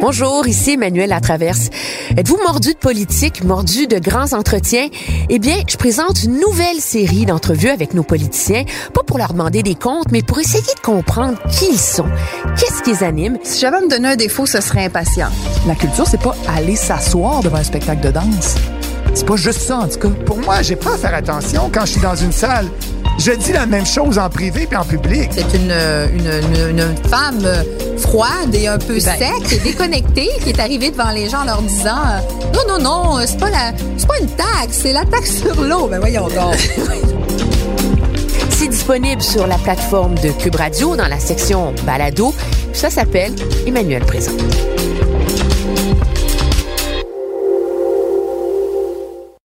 Bonjour, ici Emmanuel Latraverse. Êtes-vous mordu de politique, mordu de grands entretiens? Eh bien, je présente une nouvelle série d'entrevues avec nos politiciens, pas pour leur demander des comptes, mais pour essayer de comprendre qui ils sont, qu'est-ce qui les anime. Si j'avais à me donner un défaut, ce serait impatient. La culture, c'est pas aller s'asseoir devant un spectacle de danse. C'est pas juste ça, en tout cas. Pour moi, j'ai pas à faire attention quand je suis dans une salle. Je dis la même chose en privé puis en public. C'est une, une, une, une, femme froide et un peu sec et déconnectée qui est arrivée devant les gens en leur disant Non, non, non, c'est pas, la, c'est pas une taxe, c'est la taxe sur l'eau. Ben voyons donc. C'est disponible sur la plateforme de Cube Radio dans la section Balado. Ça s'appelle Emmanuel Présent.